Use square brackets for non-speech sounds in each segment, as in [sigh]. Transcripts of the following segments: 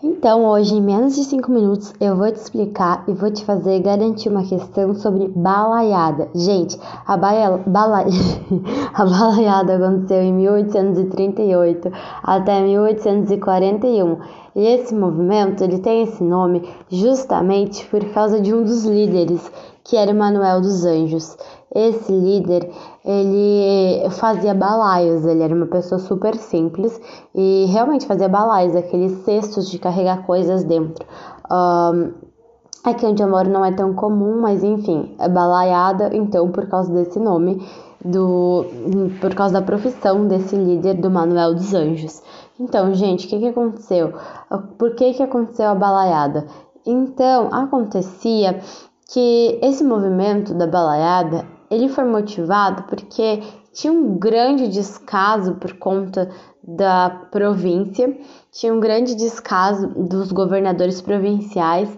Então, hoje, em menos de 5 minutos, eu vou te explicar e vou te fazer garantir uma questão sobre balaiada. Gente, a, baia, bala, [laughs] a balaiada aconteceu em 1838 até 1841. E esse movimento ele tem esse nome justamente por causa de um dos líderes, que era Manuel dos Anjos. Esse líder, ele fazia balaios, ele era uma pessoa super simples e realmente fazia balaios, aqueles cestos de carregar coisas dentro. Um, aqui onde eu moro não é tão comum, mas enfim, é balaiada, então por causa desse nome, do, por causa da profissão desse líder do Manuel dos Anjos. Então, gente, o que, que aconteceu? Por que, que aconteceu a balaiada? Então, acontecia que esse movimento da balaiada ele foi motivado porque tinha um grande descaso por conta da província, tinha um grande descaso dos governadores provinciais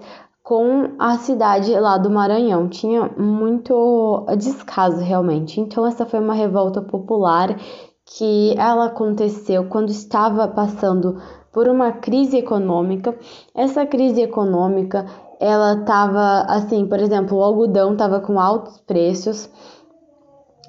com a cidade lá do Maranhão. Tinha muito descaso realmente. Então essa foi uma revolta popular que ela aconteceu quando estava passando por uma crise econômica. Essa crise econômica ela estava assim, por exemplo, o algodão estava com altos preços.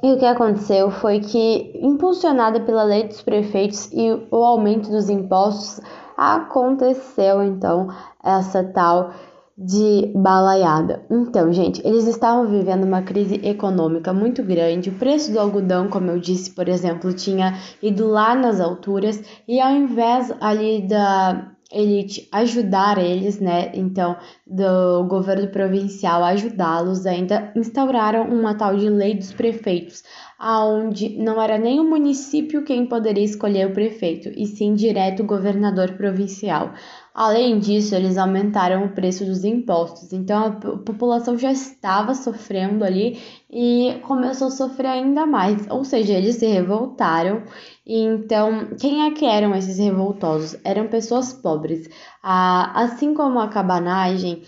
E o que aconteceu foi que, impulsionada pela lei dos prefeitos e o aumento dos impostos, aconteceu então essa tal de balaiada. Então, gente, eles estavam vivendo uma crise econômica muito grande. O preço do algodão, como eu disse, por exemplo, tinha ido lá nas alturas e ao invés ali da elite ajudar eles, né? Então, do governo provincial ajudá-los, ainda instauraram uma tal de lei dos prefeitos, aonde não era nem o município quem poderia escolher o prefeito, e sim direto o governador provincial. Além disso, eles aumentaram o preço dos impostos, então a população já estava sofrendo ali e começou a sofrer ainda mais, ou seja, eles se revoltaram. E então, quem é que eram esses revoltosos? Eram pessoas pobres. Ah, assim como a cabanagem,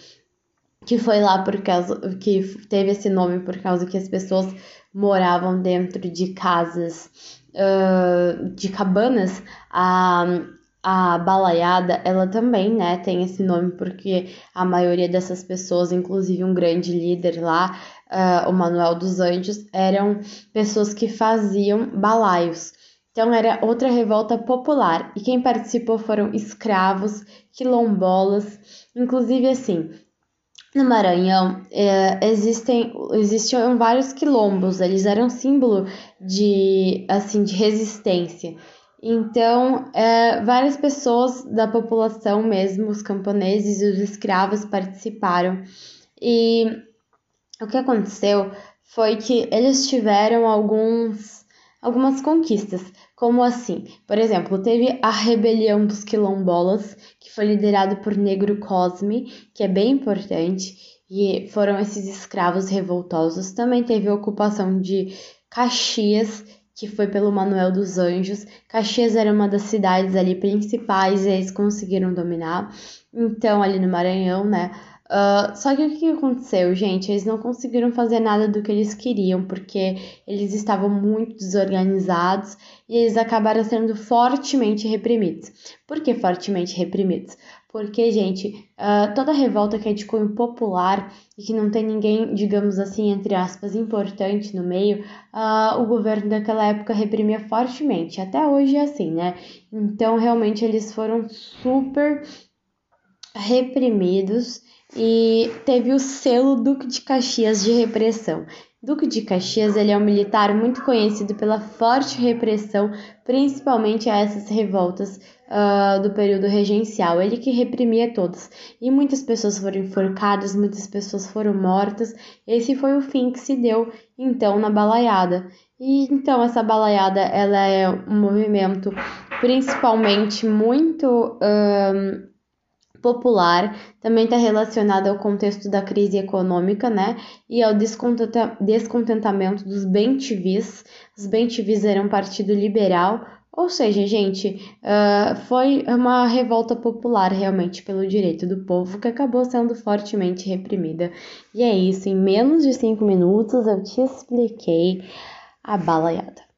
que foi lá por causa que teve esse nome por causa que as pessoas moravam dentro de casas, uh, de cabanas. A balaiada, ela também, né, tem esse nome porque a maioria dessas pessoas, inclusive um grande líder lá, uh, o Manuel dos Anjos, eram pessoas que faziam balaios. Então era outra revolta popular e quem participou foram escravos, quilombolas, inclusive assim. No Maranhão é, existem existiam vários quilombos, eles eram símbolo de assim de resistência. Então, é, várias pessoas da população mesmo, os camponeses e os escravos participaram. E o que aconteceu foi que eles tiveram alguns, algumas conquistas, como assim? Por exemplo, teve a rebelião dos quilombolas, que foi liderado por Negro Cosme, que é bem importante, e foram esses escravos revoltosos. Também teve a ocupação de Caxias, que foi pelo Manuel dos Anjos. Caxias era uma das cidades ali principais e eles conseguiram dominar. Então, ali no Maranhão, né? Uh, só que o que aconteceu, gente? Eles não conseguiram fazer nada do que eles queriam, porque eles estavam muito desorganizados e eles acabaram sendo fortemente reprimidos. Por que fortemente reprimidos? Porque, gente, uh, toda revolta que é de cunho popular e que não tem ninguém, digamos assim, entre aspas, importante no meio, uh, o governo daquela época reprimia fortemente. Até hoje é assim, né? Então, realmente, eles foram super reprimidos e teve o selo Duque de Caxias de repressão. Duque de Caxias ele é um militar muito conhecido pela forte repressão, principalmente a essas revoltas uh, do período regencial. Ele que reprimia todos. E muitas pessoas foram enforcadas, muitas pessoas foram mortas. Esse foi o fim que se deu então na balaiada. E então essa balaiada ela é um movimento principalmente muito uh, popular, também está relacionado ao contexto da crise econômica, né? E ao descontentamento dos bem-TVs. Os bem-TVs eram um partido liberal, ou seja, gente, uh, foi uma revolta popular realmente pelo direito do povo que acabou sendo fortemente reprimida. E é isso, em menos de cinco minutos eu te expliquei a balaiada.